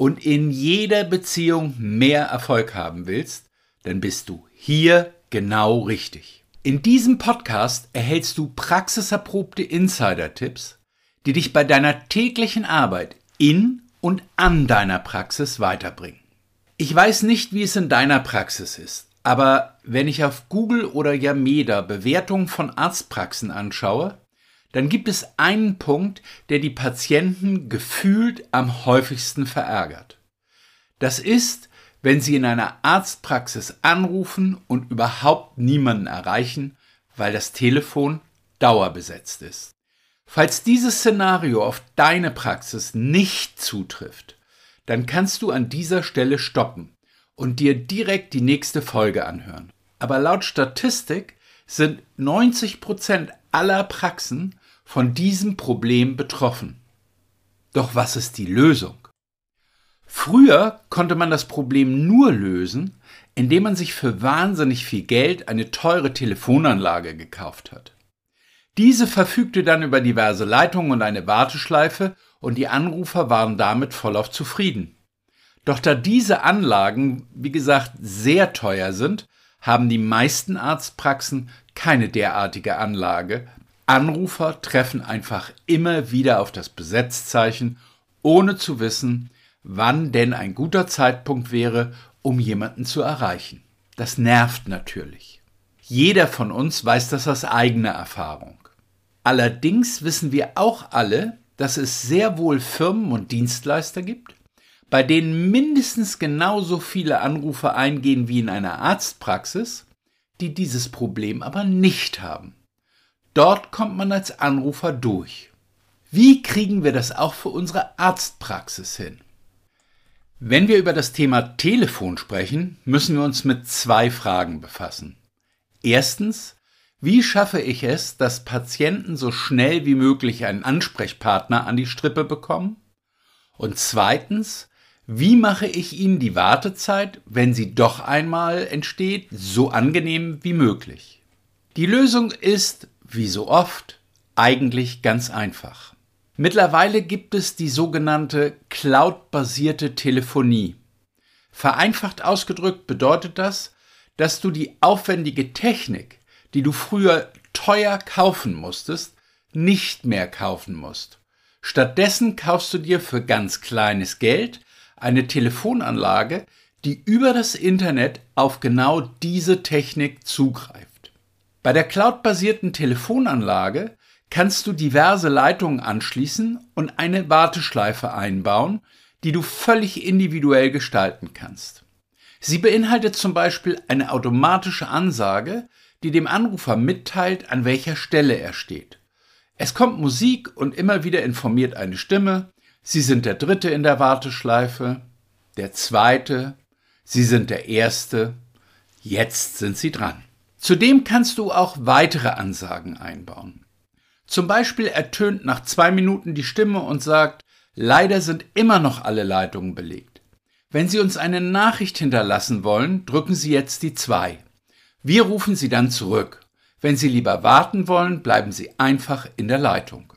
und in jeder Beziehung mehr Erfolg haben willst, dann bist du hier genau richtig. In diesem Podcast erhältst du praxiserprobte Insider-Tipps, die dich bei deiner täglichen Arbeit in und an deiner Praxis weiterbringen. Ich weiß nicht, wie es in deiner Praxis ist, aber wenn ich auf Google oder Yameda Bewertungen von Arztpraxen anschaue, dann gibt es einen Punkt, der die Patienten gefühlt am häufigsten verärgert. Das ist, wenn sie in einer Arztpraxis anrufen und überhaupt niemanden erreichen, weil das Telefon dauerbesetzt ist. Falls dieses Szenario auf deine Praxis nicht zutrifft, dann kannst du an dieser Stelle stoppen und dir direkt die nächste Folge anhören. Aber laut Statistik sind 90 Prozent aller Praxen von diesem Problem betroffen. Doch was ist die Lösung? Früher konnte man das Problem nur lösen, indem man sich für wahnsinnig viel Geld eine teure Telefonanlage gekauft hat. Diese verfügte dann über diverse Leitungen und eine Warteschleife und die Anrufer waren damit vollauf zufrieden. Doch da diese Anlagen, wie gesagt, sehr teuer sind, haben die meisten Arztpraxen keine derartige Anlage, Anrufer treffen einfach immer wieder auf das Besetzzeichen, ohne zu wissen, wann denn ein guter Zeitpunkt wäre, um jemanden zu erreichen. Das nervt natürlich. Jeder von uns weiß das aus eigener Erfahrung. Allerdings wissen wir auch alle, dass es sehr wohl Firmen und Dienstleister gibt, bei denen mindestens genauso viele Anrufe eingehen wie in einer Arztpraxis, die dieses Problem aber nicht haben. Dort kommt man als Anrufer durch. Wie kriegen wir das auch für unsere Arztpraxis hin? Wenn wir über das Thema Telefon sprechen, müssen wir uns mit zwei Fragen befassen. Erstens, wie schaffe ich es, dass Patienten so schnell wie möglich einen Ansprechpartner an die Strippe bekommen? Und zweitens, wie mache ich ihnen die Wartezeit, wenn sie doch einmal entsteht, so angenehm wie möglich? Die Lösung ist wie so oft, eigentlich ganz einfach. Mittlerweile gibt es die sogenannte Cloud-basierte Telefonie. Vereinfacht ausgedrückt bedeutet das, dass du die aufwendige Technik, die du früher teuer kaufen musstest, nicht mehr kaufen musst. Stattdessen kaufst du dir für ganz kleines Geld eine Telefonanlage, die über das Internet auf genau diese Technik zugreift. Bei der cloudbasierten Telefonanlage kannst du diverse Leitungen anschließen und eine Warteschleife einbauen, die du völlig individuell gestalten kannst. Sie beinhaltet zum Beispiel eine automatische Ansage, die dem Anrufer mitteilt, an welcher Stelle er steht. Es kommt Musik und immer wieder informiert eine Stimme, Sie sind der Dritte in der Warteschleife, der Zweite, Sie sind der Erste, jetzt sind Sie dran. Zudem kannst du auch weitere Ansagen einbauen. Zum Beispiel ertönt nach zwei Minuten die Stimme und sagt, leider sind immer noch alle Leitungen belegt. Wenn Sie uns eine Nachricht hinterlassen wollen, drücken Sie jetzt die zwei. Wir rufen Sie dann zurück. Wenn Sie lieber warten wollen, bleiben Sie einfach in der Leitung.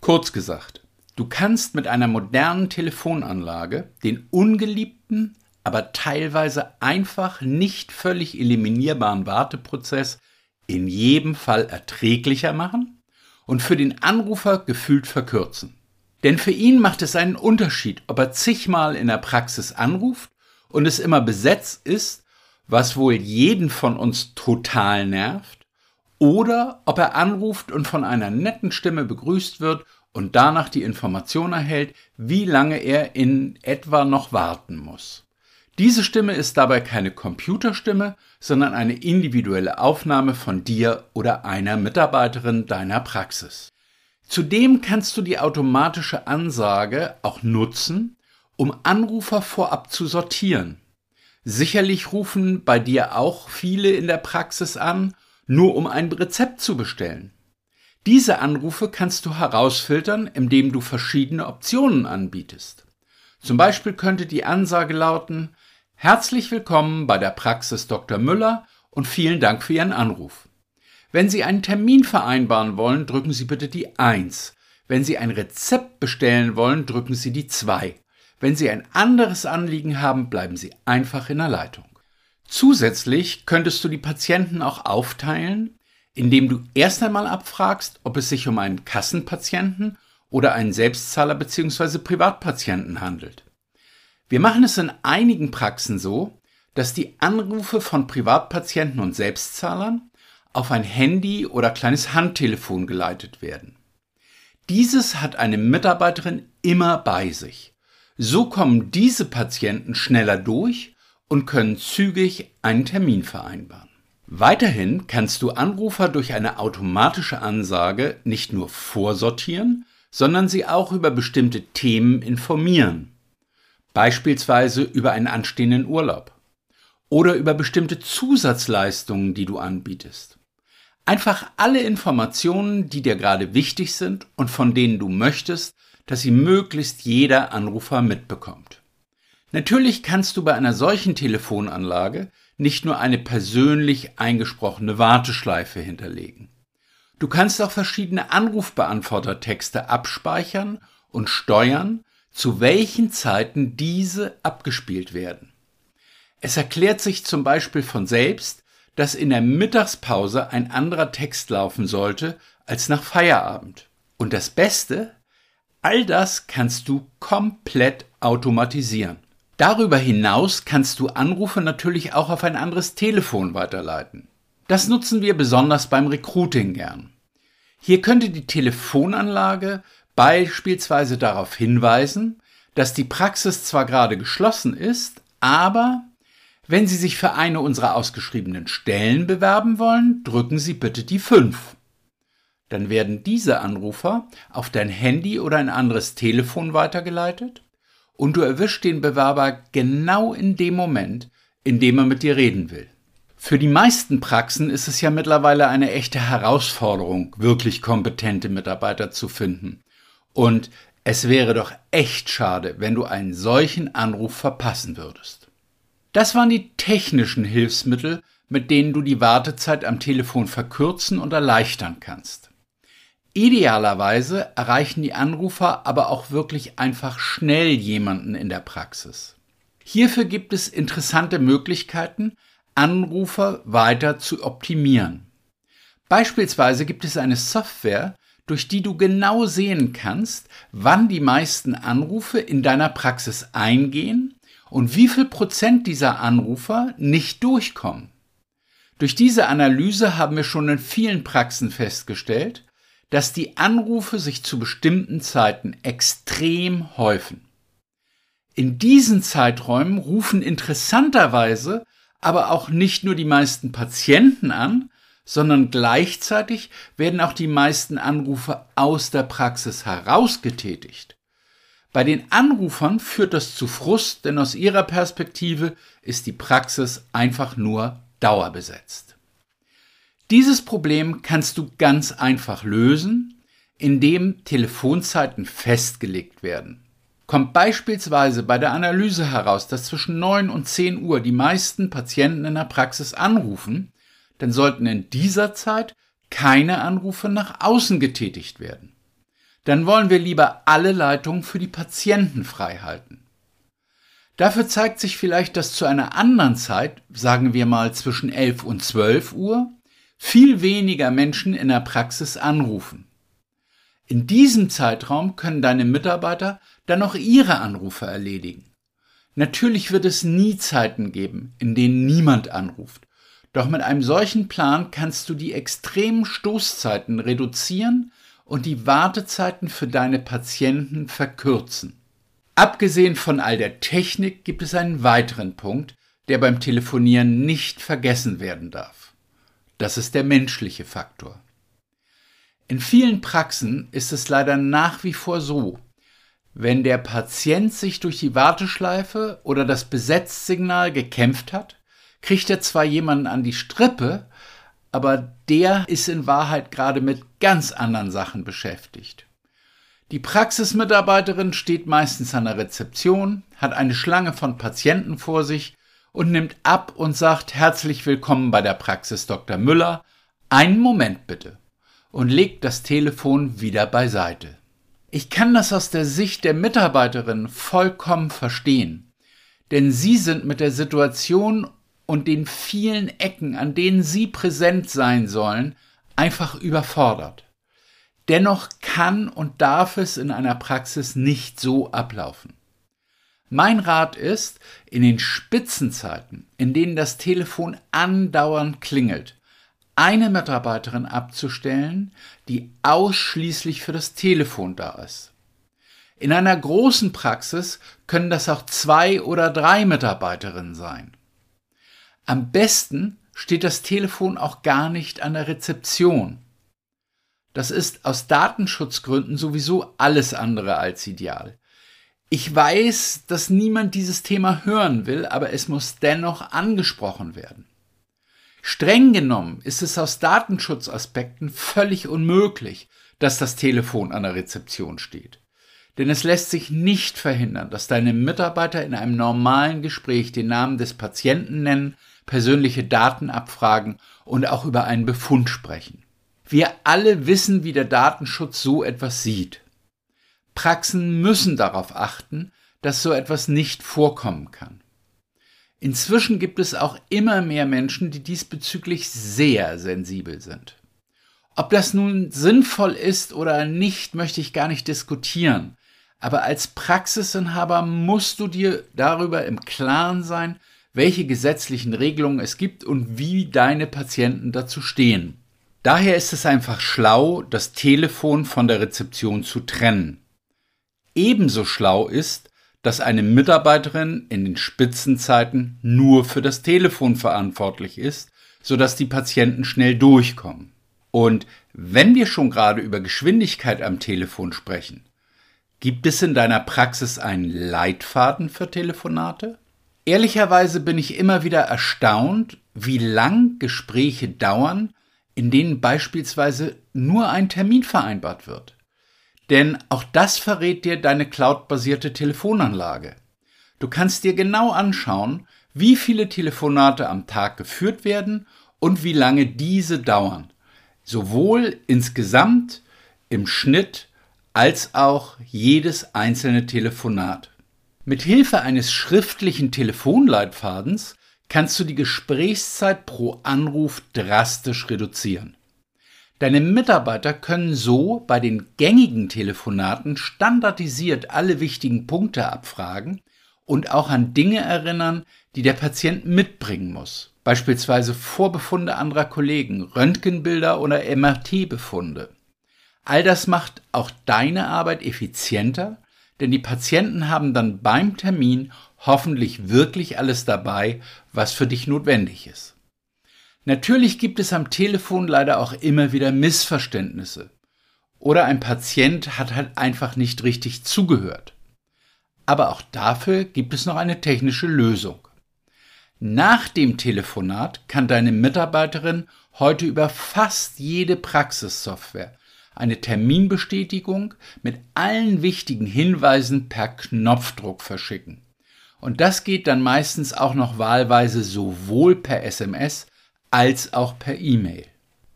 Kurz gesagt, du kannst mit einer modernen Telefonanlage den ungeliebten, aber teilweise einfach nicht völlig eliminierbaren Warteprozess in jedem Fall erträglicher machen und für den Anrufer gefühlt verkürzen. Denn für ihn macht es einen Unterschied, ob er zigmal in der Praxis anruft und es immer besetzt ist, was wohl jeden von uns total nervt, oder ob er anruft und von einer netten Stimme begrüßt wird und danach die Information erhält, wie lange er in etwa noch warten muss. Diese Stimme ist dabei keine Computerstimme, sondern eine individuelle Aufnahme von dir oder einer Mitarbeiterin deiner Praxis. Zudem kannst du die automatische Ansage auch nutzen, um Anrufer vorab zu sortieren. Sicherlich rufen bei dir auch viele in der Praxis an, nur um ein Rezept zu bestellen. Diese Anrufe kannst du herausfiltern, indem du verschiedene Optionen anbietest. Zum Beispiel könnte die Ansage lauten, Herzlich willkommen bei der Praxis Dr. Müller und vielen Dank für Ihren Anruf. Wenn Sie einen Termin vereinbaren wollen, drücken Sie bitte die 1. Wenn Sie ein Rezept bestellen wollen, drücken Sie die 2. Wenn Sie ein anderes Anliegen haben, bleiben Sie einfach in der Leitung. Zusätzlich könntest du die Patienten auch aufteilen, indem du erst einmal abfragst, ob es sich um einen Kassenpatienten oder einen Selbstzahler bzw. Privatpatienten handelt. Wir machen es in einigen Praxen so, dass die Anrufe von Privatpatienten und Selbstzahlern auf ein Handy oder kleines Handtelefon geleitet werden. Dieses hat eine Mitarbeiterin immer bei sich. So kommen diese Patienten schneller durch und können zügig einen Termin vereinbaren. Weiterhin kannst du Anrufer durch eine automatische Ansage nicht nur vorsortieren, sondern sie auch über bestimmte Themen informieren. Beispielsweise über einen anstehenden Urlaub oder über bestimmte Zusatzleistungen, die du anbietest. Einfach alle Informationen, die dir gerade wichtig sind und von denen du möchtest, dass sie möglichst jeder Anrufer mitbekommt. Natürlich kannst du bei einer solchen Telefonanlage nicht nur eine persönlich eingesprochene Warteschleife hinterlegen. Du kannst auch verschiedene Anrufbeantwortertexte abspeichern und steuern, zu welchen Zeiten diese abgespielt werden. Es erklärt sich zum Beispiel von selbst, dass in der Mittagspause ein anderer Text laufen sollte als nach Feierabend. Und das Beste, all das kannst du komplett automatisieren. Darüber hinaus kannst du Anrufe natürlich auch auf ein anderes Telefon weiterleiten. Das nutzen wir besonders beim Recruiting gern. Hier könnte die Telefonanlage beispielsweise darauf hinweisen, dass die Praxis zwar gerade geschlossen ist, aber wenn Sie sich für eine unserer ausgeschriebenen Stellen bewerben wollen, drücken Sie bitte die 5. Dann werden diese Anrufer auf dein Handy oder ein anderes Telefon weitergeleitet und du erwischst den Bewerber genau in dem Moment, in dem er mit dir reden will. Für die meisten Praxen ist es ja mittlerweile eine echte Herausforderung, wirklich kompetente Mitarbeiter zu finden. Und es wäre doch echt schade, wenn du einen solchen Anruf verpassen würdest. Das waren die technischen Hilfsmittel, mit denen du die Wartezeit am Telefon verkürzen und erleichtern kannst. Idealerweise erreichen die Anrufer aber auch wirklich einfach schnell jemanden in der Praxis. Hierfür gibt es interessante Möglichkeiten, Anrufer weiter zu optimieren. Beispielsweise gibt es eine Software, durch die du genau sehen kannst, wann die meisten Anrufe in deiner Praxis eingehen und wie viel Prozent dieser Anrufer nicht durchkommen. Durch diese Analyse haben wir schon in vielen Praxen festgestellt, dass die Anrufe sich zu bestimmten Zeiten extrem häufen. In diesen Zeiträumen rufen interessanterweise aber auch nicht nur die meisten Patienten an, sondern gleichzeitig werden auch die meisten Anrufe aus der Praxis herausgetätigt. Bei den Anrufern führt das zu Frust, denn aus ihrer Perspektive ist die Praxis einfach nur dauerbesetzt. Dieses Problem kannst du ganz einfach lösen, indem Telefonzeiten festgelegt werden. Kommt beispielsweise bei der Analyse heraus, dass zwischen 9 und 10 Uhr die meisten Patienten in der Praxis anrufen, dann sollten in dieser Zeit keine Anrufe nach außen getätigt werden. Dann wollen wir lieber alle Leitungen für die Patienten frei halten. Dafür zeigt sich vielleicht, dass zu einer anderen Zeit, sagen wir mal zwischen 11 und 12 Uhr, viel weniger Menschen in der Praxis anrufen. In diesem Zeitraum können deine Mitarbeiter dann noch ihre Anrufe erledigen. Natürlich wird es nie Zeiten geben, in denen niemand anruft. Doch mit einem solchen Plan kannst du die extremen Stoßzeiten reduzieren und die Wartezeiten für deine Patienten verkürzen. Abgesehen von all der Technik gibt es einen weiteren Punkt, der beim Telefonieren nicht vergessen werden darf. Das ist der menschliche Faktor. In vielen Praxen ist es leider nach wie vor so, Wenn der Patient sich durch die Warteschleife oder das Besetzsignal gekämpft hat, kriegt er zwar jemanden an die Strippe, aber der ist in Wahrheit gerade mit ganz anderen Sachen beschäftigt. Die Praxismitarbeiterin steht meistens an der Rezeption, hat eine Schlange von Patienten vor sich und nimmt ab und sagt herzlich willkommen bei der Praxis Dr. Müller. Einen Moment bitte. Und legt das Telefon wieder beiseite. Ich kann das aus der Sicht der Mitarbeiterin vollkommen verstehen, denn sie sind mit der Situation und den vielen Ecken, an denen sie präsent sein sollen, einfach überfordert. Dennoch kann und darf es in einer Praxis nicht so ablaufen. Mein Rat ist, in den Spitzenzeiten, in denen das Telefon andauernd klingelt, eine Mitarbeiterin abzustellen, die ausschließlich für das Telefon da ist. In einer großen Praxis können das auch zwei oder drei Mitarbeiterinnen sein. Am besten steht das Telefon auch gar nicht an der Rezeption. Das ist aus Datenschutzgründen sowieso alles andere als ideal. Ich weiß, dass niemand dieses Thema hören will, aber es muss dennoch angesprochen werden. Streng genommen ist es aus Datenschutzaspekten völlig unmöglich, dass das Telefon an der Rezeption steht. Denn es lässt sich nicht verhindern, dass deine Mitarbeiter in einem normalen Gespräch den Namen des Patienten nennen, persönliche Daten abfragen und auch über einen Befund sprechen. Wir alle wissen, wie der Datenschutz so etwas sieht. Praxen müssen darauf achten, dass so etwas nicht vorkommen kann. Inzwischen gibt es auch immer mehr Menschen, die diesbezüglich sehr sensibel sind. Ob das nun sinnvoll ist oder nicht, möchte ich gar nicht diskutieren. Aber als Praxisinhaber musst du dir darüber im Klaren sein, welche gesetzlichen Regelungen es gibt und wie deine Patienten dazu stehen. Daher ist es einfach schlau, das Telefon von der Rezeption zu trennen. Ebenso schlau ist, dass eine Mitarbeiterin in den Spitzenzeiten nur für das Telefon verantwortlich ist, sodass die Patienten schnell durchkommen. Und wenn wir schon gerade über Geschwindigkeit am Telefon sprechen, gibt es in deiner Praxis einen Leitfaden für Telefonate? Ehrlicherweise bin ich immer wieder erstaunt, wie lang Gespräche dauern, in denen beispielsweise nur ein Termin vereinbart wird. Denn auch das verrät dir deine cloudbasierte Telefonanlage. Du kannst dir genau anschauen, wie viele Telefonate am Tag geführt werden und wie lange diese dauern. Sowohl insgesamt, im Schnitt, als auch jedes einzelne Telefonat. Mit Hilfe eines schriftlichen Telefonleitfadens kannst du die Gesprächszeit pro Anruf drastisch reduzieren. Deine Mitarbeiter können so bei den gängigen Telefonaten standardisiert alle wichtigen Punkte abfragen und auch an Dinge erinnern, die der Patient mitbringen muss, beispielsweise Vorbefunde anderer Kollegen, Röntgenbilder oder MRT-Befunde. All das macht auch deine Arbeit effizienter, denn die Patienten haben dann beim Termin hoffentlich wirklich alles dabei, was für dich notwendig ist. Natürlich gibt es am Telefon leider auch immer wieder Missverständnisse. Oder ein Patient hat halt einfach nicht richtig zugehört. Aber auch dafür gibt es noch eine technische Lösung. Nach dem Telefonat kann deine Mitarbeiterin heute über fast jede Praxissoftware eine Terminbestätigung mit allen wichtigen Hinweisen per Knopfdruck verschicken. Und das geht dann meistens auch noch wahlweise sowohl per SMS als auch per E-Mail.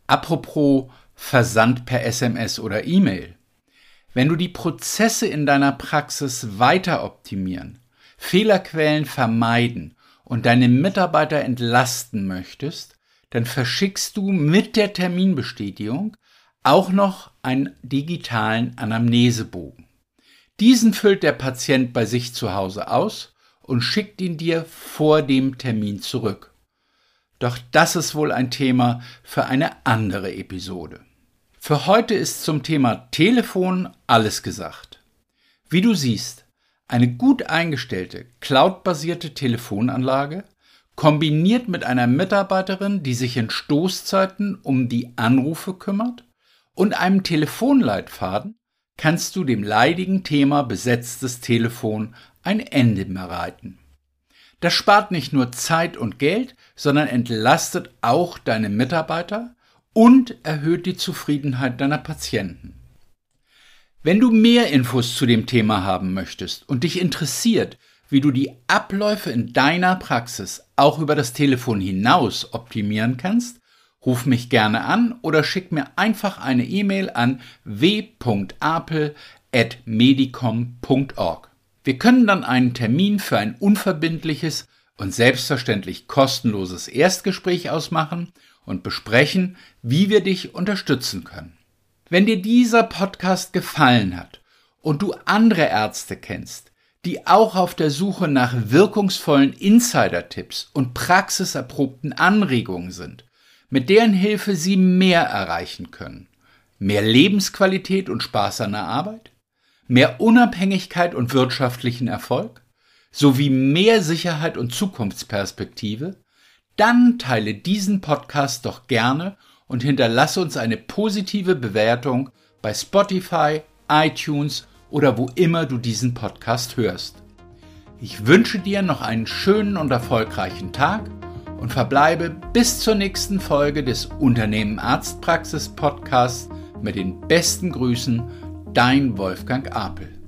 Apropos Versand per SMS oder E-Mail. Wenn du die Prozesse in deiner Praxis weiter optimieren, Fehlerquellen vermeiden und deine Mitarbeiter entlasten möchtest, dann verschickst du mit der Terminbestätigung auch noch einen digitalen Anamnesebogen. Diesen füllt der Patient bei sich zu Hause aus und schickt ihn dir vor dem Termin zurück. Doch das ist wohl ein Thema für eine andere Episode. Für heute ist zum Thema Telefon alles gesagt. Wie du siehst, eine gut eingestellte, cloudbasierte Telefonanlage, kombiniert mit einer Mitarbeiterin, die sich in Stoßzeiten um die Anrufe kümmert, und einem Telefonleitfaden, kannst du dem leidigen Thema besetztes Telefon ein Ende bereiten. Das spart nicht nur Zeit und Geld, sondern entlastet auch deine Mitarbeiter und erhöht die Zufriedenheit deiner Patienten. Wenn du mehr Infos zu dem Thema haben möchtest und dich interessiert, wie du die Abläufe in deiner Praxis auch über das Telefon hinaus optimieren kannst, ruf mich gerne an oder schick mir einfach eine E-Mail an w.apel.medicom.org. Wir können dann einen Termin für ein unverbindliches und selbstverständlich kostenloses Erstgespräch ausmachen und besprechen, wie wir dich unterstützen können. Wenn dir dieser Podcast gefallen hat und du andere Ärzte kennst, die auch auf der Suche nach wirkungsvollen Insider-Tipps und praxiserprobten Anregungen sind, mit deren Hilfe sie mehr erreichen können. Mehr Lebensqualität und Spaß an der Arbeit, mehr Unabhängigkeit und wirtschaftlichen Erfolg, sowie mehr Sicherheit und Zukunftsperspektive, dann teile diesen Podcast doch gerne und hinterlasse uns eine positive Bewertung bei Spotify, iTunes oder wo immer du diesen Podcast hörst. Ich wünsche dir noch einen schönen und erfolgreichen Tag und verbleibe bis zur nächsten Folge des Unternehmen Arztpraxis Podcasts mit den besten Grüßen, dein Wolfgang Apel.